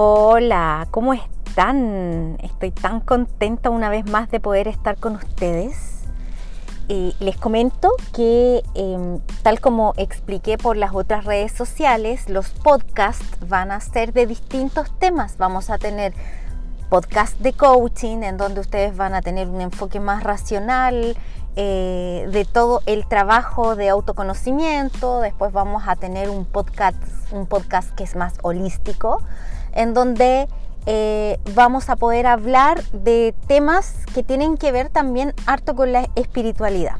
Hola, ¿cómo están? Estoy tan contenta una vez más de poder estar con ustedes. Eh, les comento que em, tal como expliqué por las otras redes sociales, los podcasts van a ser de distintos temas. Vamos a tener podcast de coaching en donde ustedes van a tener un enfoque más racional eh, de todo el trabajo de autoconocimiento. Después vamos a tener un podcast, un podcast que es más holístico en donde eh, vamos a poder hablar de temas que tienen que ver también harto con la espiritualidad.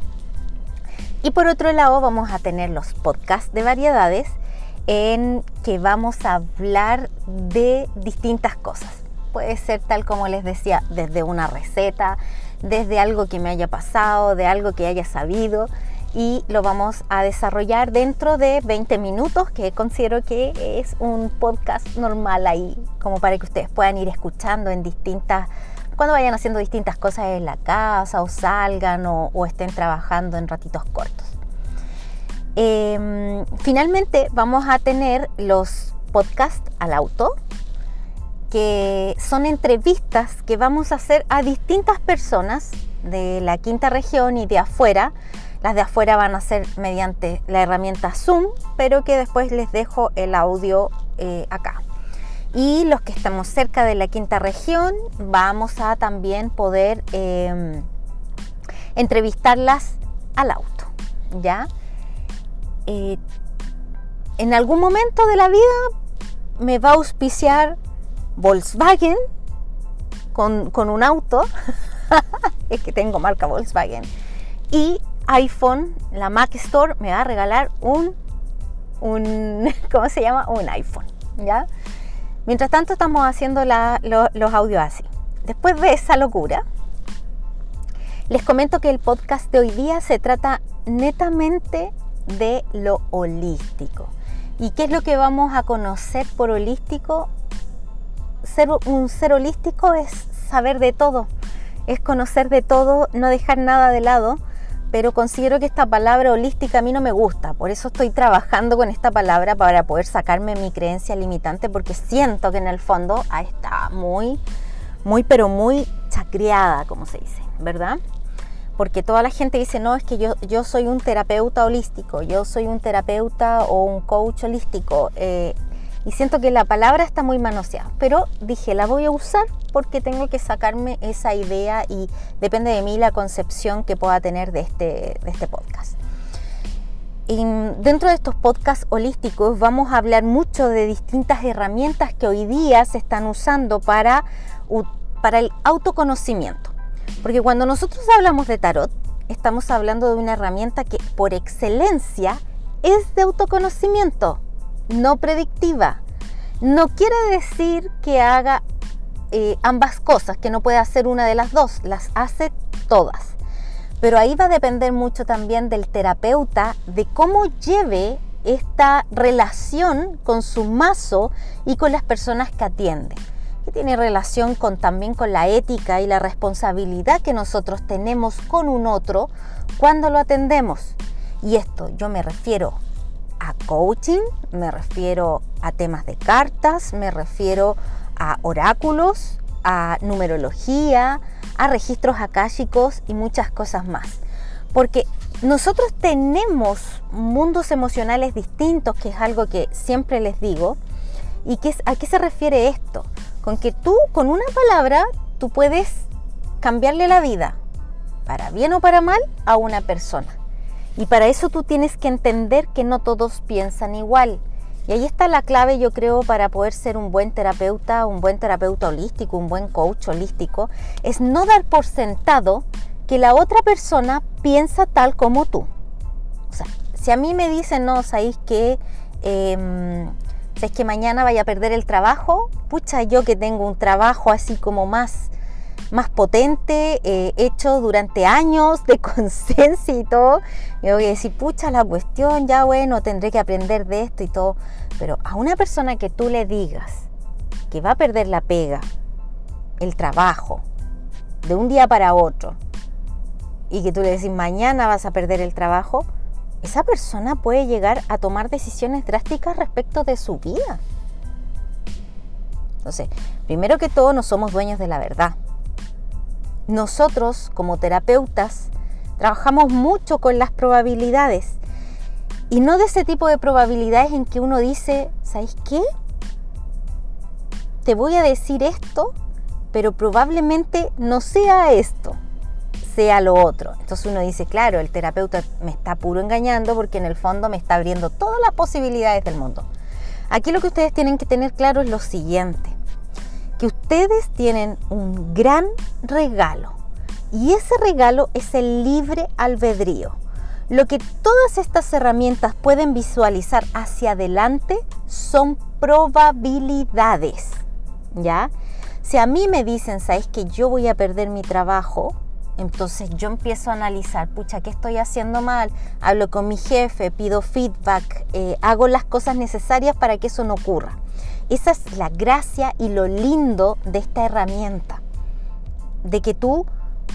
Y por otro lado vamos a tener los podcasts de variedades en que vamos a hablar de distintas cosas. Puede ser tal como les decía, desde una receta, desde algo que me haya pasado, de algo que haya sabido, y lo vamos a desarrollar dentro de 20 minutos, que considero que es un podcast normal ahí, como para que ustedes puedan ir escuchando en distintas, cuando vayan haciendo distintas cosas en la casa o salgan o, estén trabajando en ratitos cortos. Em, finalmente vamos a tener los podcasts al auto, que son entrevistas que vamos a hacer a distintas personas de la quinta región y de afuera, las de afuera van a ser mediante la herramienta Zoom, pero que después les dejo el audio eh, acá. Y los que estamos cerca de la quinta región, vamos a también poder em, entrevistarlas al auto. ¿Ya? Eh, en algún momento de la vida me va a auspiciar Volkswagen con, con un auto. es que tengo marca Volkswagen. Y iPhone, la Mac Store me va a regalar un, un ¿cómo se llama? Un iPhone, ¿ya? Mientras tanto estamos haciendo los audios así. Después de esa locura, les comento que el podcast de hoy día se trata netamente de lo holístico. ¿Y qué es lo que vamos a conocer por holístico? Ser un ser holístico es saber de todo, es conocer de todo, no dejar nada de lado pero considero que esta palabra holística a mí no me gusta, por eso estoy trabajando con esta palabra para poder sacarme mi creencia limitante, porque siento que en el fondo está muy, muy, pero muy chacreada, como se dice, ¿verdad? Porque toda la gente dice, no, es que yo, yo soy un terapeuta holístico, yo soy un terapeuta o un coach holístico. Eh, y siento que la palabra está muy manoseada, pero dije, la voy a usar porque tengo que sacarme esa idea y depende de mí la concepción que pueda tener de este, de este podcast. Dentro de estos podcasts holísticos vamos a hablar mucho de distintas herramientas que hoy día se están usando para, para el autoconocimiento. Porque cuando nosotros hablamos de tarot, estamos hablando de una herramienta que por excelencia es de autoconocimiento no predictiva. No quiere decir que haga eh, ambas cosas, que no puede hacer una de las dos, las hace todas. Pero ahí va a depender mucho también del terapeuta, de cómo lleve esta relación con su mazo y con las personas que atiende. Que tiene relación con, también con la ética y la responsabilidad que nosotros tenemos con un otro cuando lo atendemos. Y esto yo me refiero a coaching, me refiero a temas de cartas, me refiero a oráculos, a numerología, a registros akáshicos y muchas cosas más. Porque nosotros tenemos mundos emocionales distintos, que es algo que siempre les digo. ¿Y qué, a qué se refiere esto? Con que tú, con una palabra, tú puedes cambiarle la vida, para bien o para mal, a una persona. Y para eso tú tienes que entender que no todos piensan igual. Y ahí está la clave, yo creo, para poder ser un buen terapeuta, un buen terapeuta holístico, un buen coach holístico, es no dar por sentado que la otra persona piensa tal como tú. O sea, si a mí me dicen, no, sabéis que, eh, que mañana vaya a perder el trabajo, pucha, yo que tengo un trabajo así como más más potente, eh, hecho durante años de conciencia y todo. Y voy a decir, pucha la cuestión, ya bueno, tendré que aprender de esto y todo. Pero a una persona que tú le digas que va a perder la pega, el trabajo, de un día para otro, y que tú le decís, mañana vas a perder el trabajo, esa persona puede llegar a tomar decisiones drásticas respecto de su vida. Entonces, primero que todo, no somos dueños de la verdad. Nosotros, como terapeutas, trabajamos mucho con las probabilidades. Y no de ese tipo de probabilidades en que uno dice, ¿sabes qué? Te voy a decir esto, pero probablemente no sea esto sea lo otro. Entonces uno dice, claro, el terapeuta me está puro engañando porque en el fondo me está abriendo todas las posibilidades del mundo. Aquí lo que ustedes tienen que tener claro es lo siguiente, que ustedes tienen un gran regalo y ese regalo es el libre albedrío. Lo que todas estas herramientas pueden visualizar hacia adelante son probabilidades, ¿ya? Si a mí me dicen, ¿sabes que yo voy a perder mi trabajo? Entonces yo empiezo a analizar, pucha, ¿qué estoy haciendo mal? Hablo con mi jefe, pido feedback, eh, hago las cosas necesarias para que eso no ocurra. Esa es la gracia y lo lindo de esta herramienta, de que tú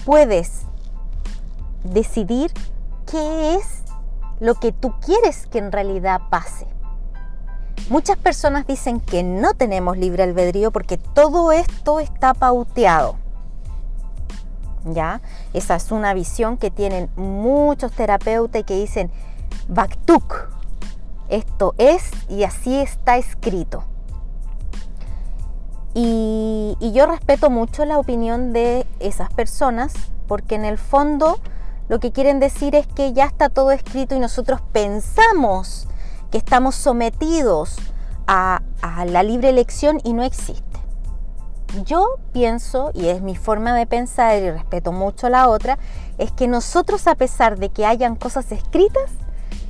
puedes decidir qué es lo que tú quieres que en realidad pase. Muchas personas dicen que no tenemos libre albedrío porque todo esto está pauteado. ¿ya? Esa es una visión que tienen muchos terapeutas que dicen, Baktuk, esto es y así está escrito. Y, yo respeto mucho la opinión de esas personas porque en el fondo lo que quieren decir es que ya está todo escrito y nosotros pensamos que estamos sometidos a, a la libre elección y no existe yo pienso, y es mi forma de pensar y respeto mucho la otra, es que nosotros a pesar de que hayan cosas escritas,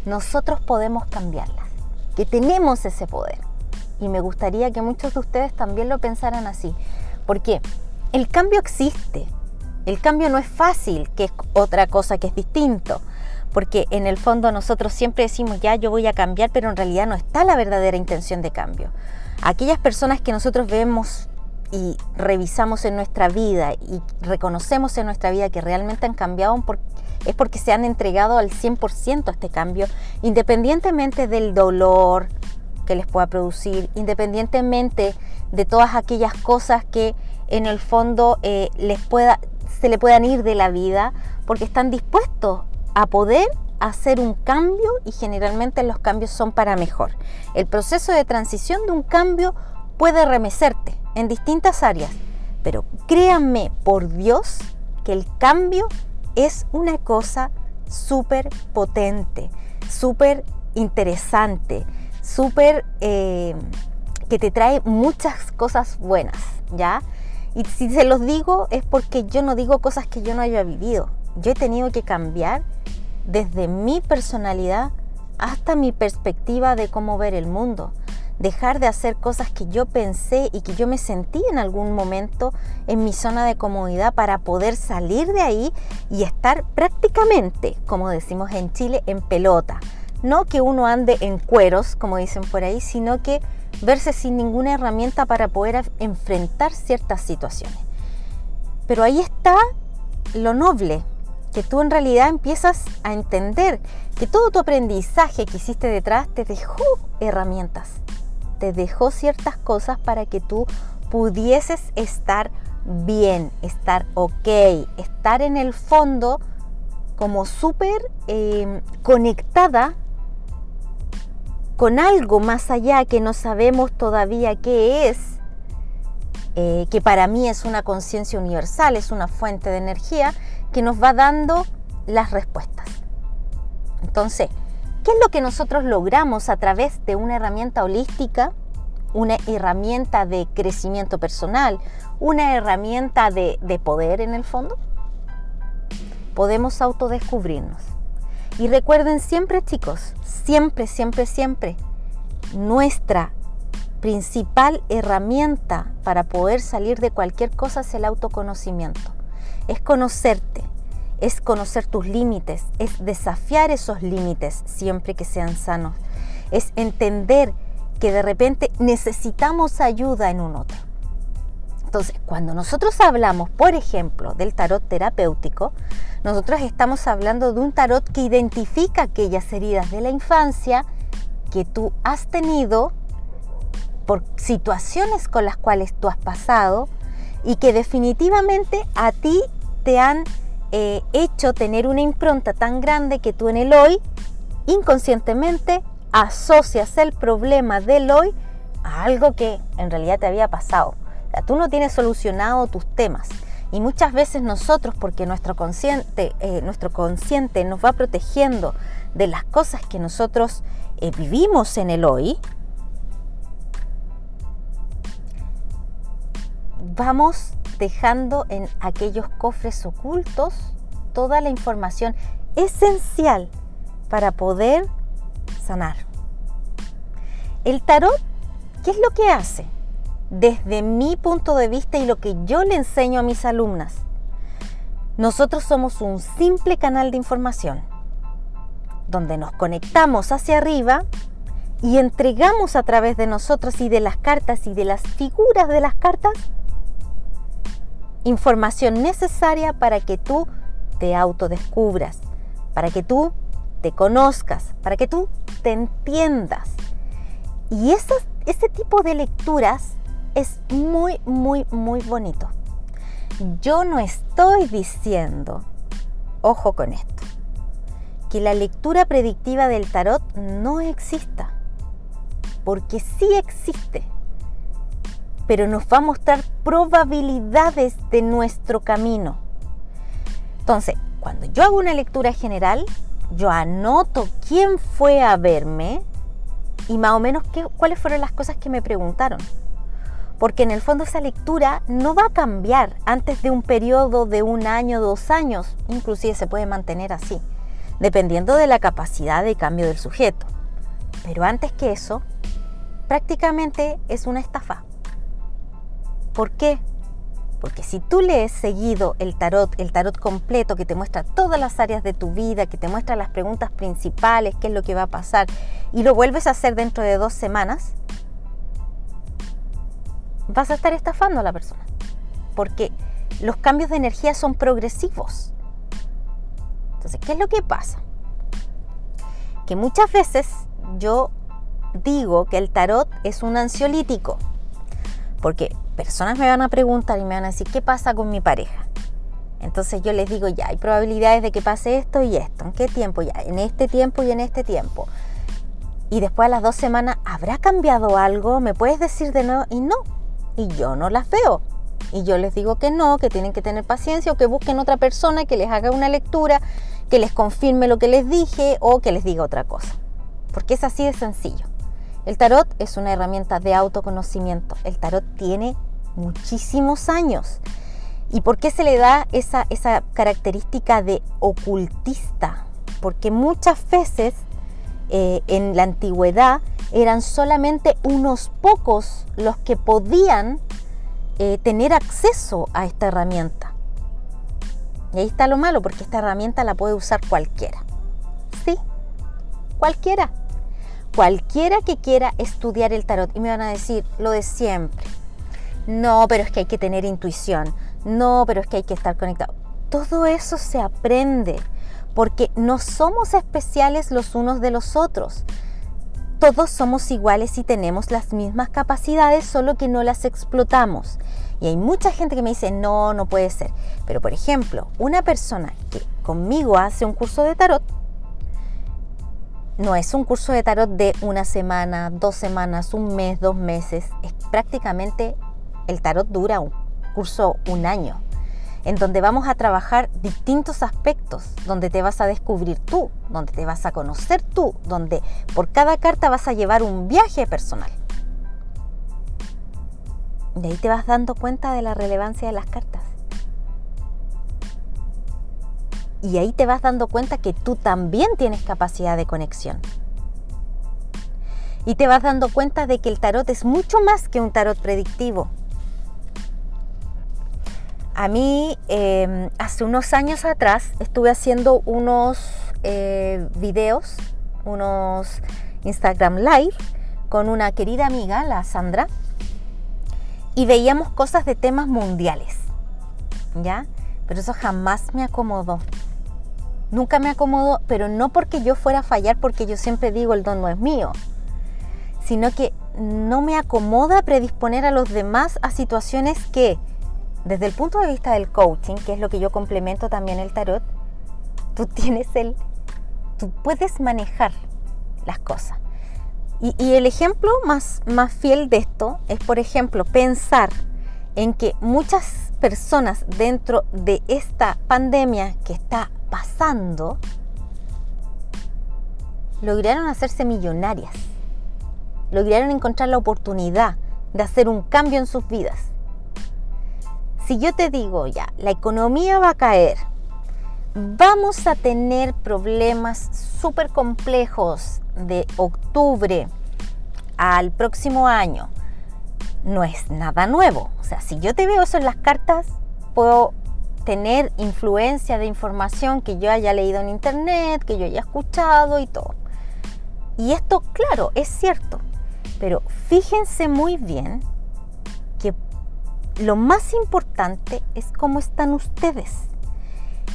nosotros podemos cambiarlas, que tenemos ese poder. Y me gustaría que muchos de ustedes también lo pensaran así, porque el cambio existe, el cambio no es fácil, que es otra cosa que es distinto, porque en el fondo nosotros siempre decimos, ya yo voy a cambiar, pero en realidad no está la verdadera intención de cambio. Aquellas personas que nosotros vemos y revisamos en nuestra vida y reconocemos en nuestra vida que realmente han cambiado es porque se han entregado al 100% a este cambio, independientemente del dolor que les pueda producir, independientemente de todas aquellas cosas que en el fondo eh, les pueda, se le puedan ir de la vida, porque están dispuestos a poder hacer un cambio y generalmente los cambios son para mejor. El proceso de transición de un cambio puede remecerte, en distintas áreas. Pero créanme, por Dios, que el cambio es una cosa súper potente, súper interesante, súper eh, que te trae muchas cosas buenas, ¿ya? Y si se los digo es porque yo no digo cosas que yo no haya vivido. Yo he tenido que cambiar desde mi personalidad hasta mi perspectiva de cómo ver el mundo dejar de hacer cosas que yo pensé y que yo me sentí en algún momento en mi zona de comodidad para poder salir de ahí y estar prácticamente, como decimos en Chile, en pelota. No que uno ande en cueros, como dicen por ahí, sino que verse sin ninguna herramienta para poder enfrentar ciertas situaciones. Pero ahí está lo noble, que tú en realidad empiezas a entender que todo tu aprendizaje que hiciste detrás te dejó herramientas te dejó ciertas cosas para que tú pudieses estar bien, estar ok, estar en el fondo como súper em, conectada con algo más allá que no sabemos todavía qué es, eh, que para mí es una conciencia universal, es una fuente de energía que nos va dando las respuestas. Entonces, ¿Qué es lo que nosotros logramos a través de una herramienta holística, una herramienta de crecimiento personal, una herramienta de, poder en el fondo? Podemos autodescubrirnos. Y recuerden siempre, chicos, siempre, siempre, siempre, nuestra principal herramienta para poder salir de cualquier cosa es el autoconocimiento. Es conocerte, es conocer tus límites, es desafiar esos límites siempre que sean sanos, es entender que de repente necesitamos ayuda en un otro. Entonces, cuando nosotros hablamos, por ejemplo, del tarot terapéutico, nosotros estamos hablando de un tarot que identifica aquellas heridas de la infancia que tú has tenido por situaciones con las cuales tú has pasado y que definitivamente a ti te han eh, hecho tener una impronta tan grande que tú en el hoy inconscientemente asocias el problema del hoy a algo que en realidad te había pasado. Tú no tienes solucionado tus temas. Y muchas veces nosotros, porque nuestro consciente, eh, nuestro consciente nos va protegiendo de las cosas que nosotros eh, vivimos en el hoy, vamos dejando en aquellos cofres ocultos toda la información esencial para poder sanar. El tarot, ¿qué es lo que hace? Desde mi punto de vista y lo que yo le enseño a mis alumnas, nosotros somos un simple canal de información donde nos conectamos hacia arriba y entregamos a través de nosotros y de las cartas y de las figuras de las cartas información necesaria para que tú te autodescubras, para que tú te conozcas, para que tú te entiendas. Y ese tipo de lecturas es muy, muy, muy bonito. Yo no estoy diciendo, ojo con esto, que la lectura predictiva del tarot no exista, porque sí existe, pero nos va a mostrar probabilidades de nuestro camino. Entonces, cuando yo hago una lectura general, yo anoto quién fue a verme y más o menos qué, cuáles fueron las cosas que me preguntaron. Porque en el fondo esa lectura no va a cambiar antes de un periodo de un año, dos años, inclusive se puede mantener así dependiendo de la capacidad de cambio del sujeto. Pero antes que eso, prácticamente es una estafa. ¿Por qué? Porque si tú lees seguido el tarot, el tarot completo que te muestra todas las áreas de tu vida, que te muestra las preguntas principales, qué es lo que va a pasar, y lo vuelves a hacer dentro de dos semanas, vas a estar estafando a la persona. Porque los cambios de energía son progresivos. Entonces, ¿qué es lo que pasa? Que muchas veces yo digo que el tarot es un ansiolítico, porque personas me van a preguntar y me van a decir, ¿qué pasa con mi pareja? Entonces yo les digo, ya, hay probabilidades de que pase esto y esto. ¿En qué tiempo? Ya, en este tiempo y en este tiempo. Y después a las dos semanas, ¿habrá cambiado algo? ¿Me puedes decir de nuevo? Y no. Y yo no las veo. Y yo les digo que no, que tienen que tener paciencia o que busquen otra persona que les haga una lectura que les confirme lo que les dije o que les diga otra cosa. Porque es así de sencillo. El tarot es una herramienta de autoconocimiento. El tarot tiene muchísimos años. ¿Y por qué se le da esa, esa característica de ocultista? Porque muchas veces eh, en la antigüedad eran solamente unos pocos los que podían eh, tener acceso a esta herramienta. Y ahí está lo malo, porque esta herramienta la puede usar cualquiera. Sí, cualquiera. Cualquiera que quiera estudiar el tarot. Y me van a decir lo de siempre. No, pero es que hay que tener intuición. No, pero es que hay que estar conectado. Todo eso se aprende, porque no somos especiales los unos de los otros. Todos somos iguales y tenemos las mismas capacidades, solo que no las explotamos. Y hay mucha gente que me dice, no, no puede ser. Pero por ejemplo, una persona que conmigo hace un curso de tarot, no es un curso de tarot de una semana, dos semanas, un mes, dos meses. Es prácticamente, el tarot dura un curso un año, en donde vamos a trabajar distintos aspectos, donde te vas a descubrir tú, donde te vas a conocer tú, donde por cada carta vas a llevar un viaje personal. De ahí te vas dando cuenta de la relevancia de las cartas. Y ahí te vas dando cuenta que tú también tienes capacidad de conexión. Y te vas dando cuenta de que el tarot es mucho más que un tarot predictivo. A mí, em, hace unos años atrás, estuve haciendo unos eh, videos, unos Instagram Live, con una querida amiga, la Sandra, y veíamos cosas de temas mundiales, ¿ya? Pero eso jamás me acomodó. Nunca me acomodó, pero no porque yo fuera a fallar, porque yo siempre digo el don no es mío, sino que no me acomoda predisponer a los demás a situaciones que, desde el punto de vista del coaching, que es lo que yo complemento también el tarot, tú tienes el, tú puedes manejar las cosas. Y, el ejemplo más, más fiel de esto es, por ejemplo, pensar en que muchas personas dentro de esta pandemia que está pasando lograron hacerse millonarias, lograron encontrar la oportunidad de hacer un cambio en sus vidas. Si yo te digo ya, la economía va a caer, vamos a tener problemas súper complejos de octubre al próximo año, no es nada nuevo. O sea, si yo te veo eso en las cartas, puedo tener influencia de información que yo haya leído en internet, que yo haya escuchado y todo. Y esto, claro, es cierto. Pero fíjense muy bien lo más importante es cómo están ustedes.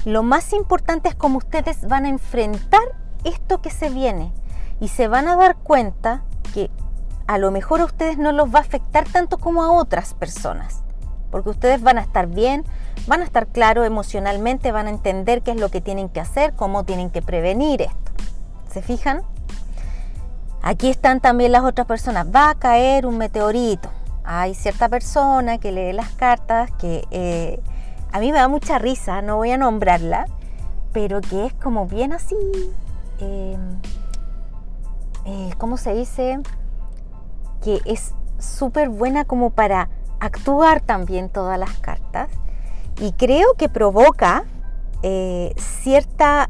Lo más importante es cómo ustedes van a enfrentar esto que se viene. Y se van a dar cuenta que a lo mejor a ustedes no los va a afectar tanto como a otras personas, porque ustedes van a estar bien, van a estar claros emocionalmente, van a entender qué es lo que tienen que hacer, cómo tienen que prevenir esto. ¿Se fijan? Aquí están también las otras personas. Va a caer un meteorito. Hay cierta persona que lee las cartas que eh, a mí me da mucha risa, no voy a nombrarla, pero que es como bien así, eh, eh, ¿cómo se dice? que es súper buena como para actuar también todas las cartas y creo que provoca cierta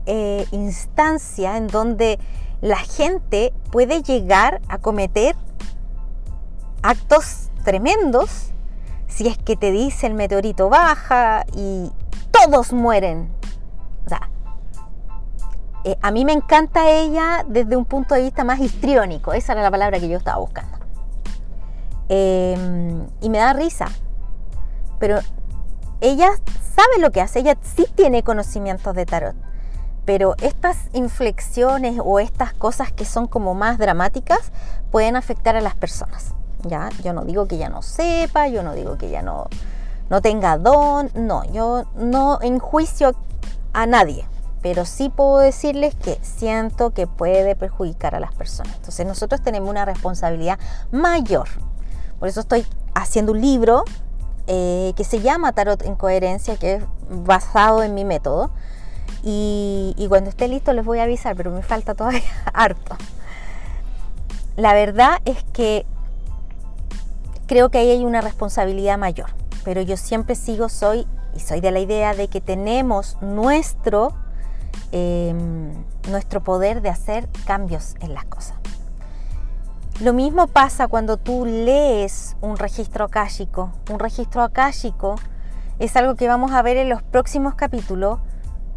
instancia en donde la gente puede llegar a cometer actos tremendos si es que te dice el meteorito baja y todos mueren. Eh, a mí me encanta ella desde un punto de vista más histriónico, esa era la palabra que yo estaba buscando. Em, y me da risa. Pero ella sabe lo que hace, ella sí tiene conocimientos de tarot. Pero estas inflexiones o estas cosas que son como más dramáticas pueden afectar a las personas. ¿Ya? Yo no digo que ella no sepa, yo no digo que ella no, no tenga don, no, yo no enjuicio a nadie, pero sí puedo decirles que siento que puede perjudicar a las personas. Entonces nosotros tenemos una responsabilidad mayor por eso estoy haciendo un libro eh, que se llama Tarot en Coherencia, que es basado en mi método. Y, cuando esté listo les voy a avisar, pero me falta todavía harto. La verdad es que creo que ahí hay una responsabilidad mayor, pero yo siempre sigo, soy y soy de la idea de que tenemos nuestro, em, nuestro poder de hacer cambios en las cosas. Lo mismo pasa cuando tú lees un registro akáshico. Un registro akáshico es algo que vamos a ver en los próximos capítulos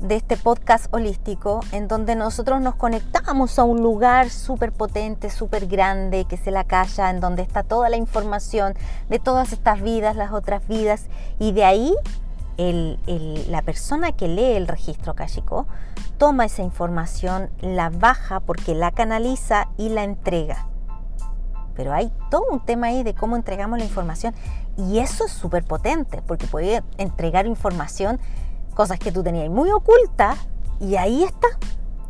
de este podcast holístico, en donde nosotros nos conectamos a un lugar súper potente, súper grande, que es la calle, en donde está toda la información de todas estas vidas, las otras vidas, y de ahí la persona que lee el registro akáshico toma esa información, la baja porque la canaliza y la entrega. Pero hay todo un tema ahí de cómo entregamos la información y eso es súper potente porque puede entregar información, cosas que tú tenías muy ocultas y ahí está,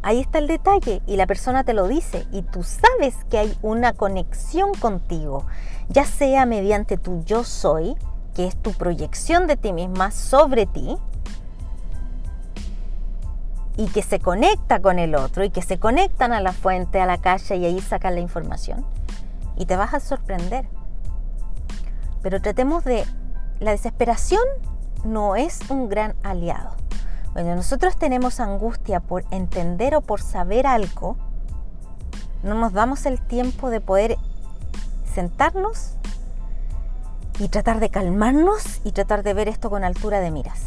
ahí está el detalle y la persona te lo dice y tú sabes que hay una conexión contigo, ya sea mediante tu yo soy, que es tu proyección de ti misma sobre ti, y que se conecta con el otro y que se conectan a la fuente, a la calle y ahí sacan la información y te vas a sorprender. Pero tratemos de... La desesperación no es un gran aliado. Cuando nosotros tenemos angustia por entender o por saber algo, no nos damos el tiempo de poder sentarnos y tratar de calmarnos y tratar de ver esto con altura de miras.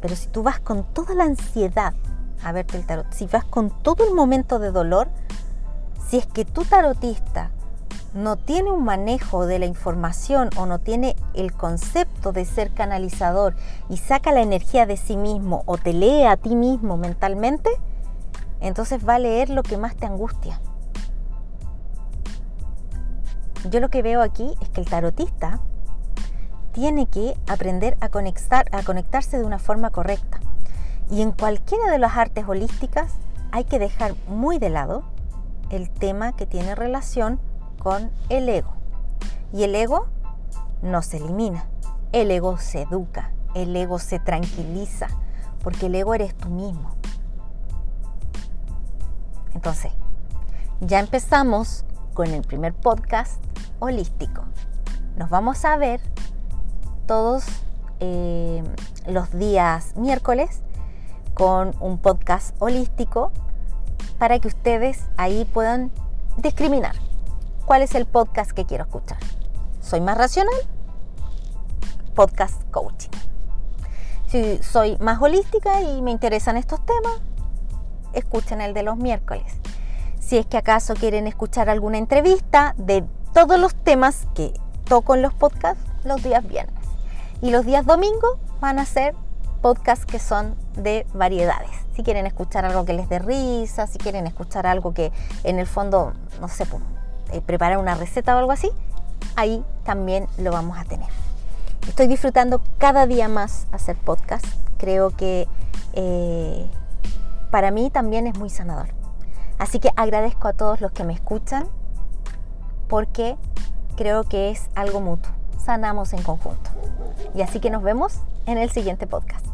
Pero si tú vas con toda la ansiedad a verte el tarot, si vas con todo el momento de dolor, si es que tu tarotista no tiene un manejo de la información o no tiene el concepto de ser canalizador y saca la energía de sí mismo o te lee a ti mismo mentalmente, entonces va a leer lo que más te angustia. Yo lo que veo aquí es que el tarotista tiene que aprender a, conectar, a conectarse de una forma correcta. Y en cualquiera de las artes holísticas hay que dejar muy de lado el tema que tiene relación con el ego. Y el ego no se elimina, el ego se educa, el ego se tranquiliza, porque el ego eres tú mismo. Entonces, ya empezamos con el primer podcast holístico. Nos vamos a ver todos eh, los días miércoles con un podcast holístico para que ustedes ahí puedan discriminar cuál es el podcast que quiero escuchar. ¿Soy más racional? Podcast coaching. Si soy más holística y me interesan estos temas, escuchen el de los miércoles. Si es que acaso quieren escuchar alguna entrevista de todos los temas que toco en los podcasts, los días viernes. Y los días domingos van a ser podcasts que son de variedades. Si quieren escuchar algo que les dé risa, si quieren escuchar algo que en el fondo, no sé, eh, preparar una receta o algo así, ahí también lo vamos a tener. Estoy disfrutando cada día más hacer podcast. Creo que eh, para mí también es muy sanador. Así que agradezco a todos los que me escuchan porque creo que es algo mutuo. Sanamos en conjunto. Y así que nos vemos en el siguiente podcast.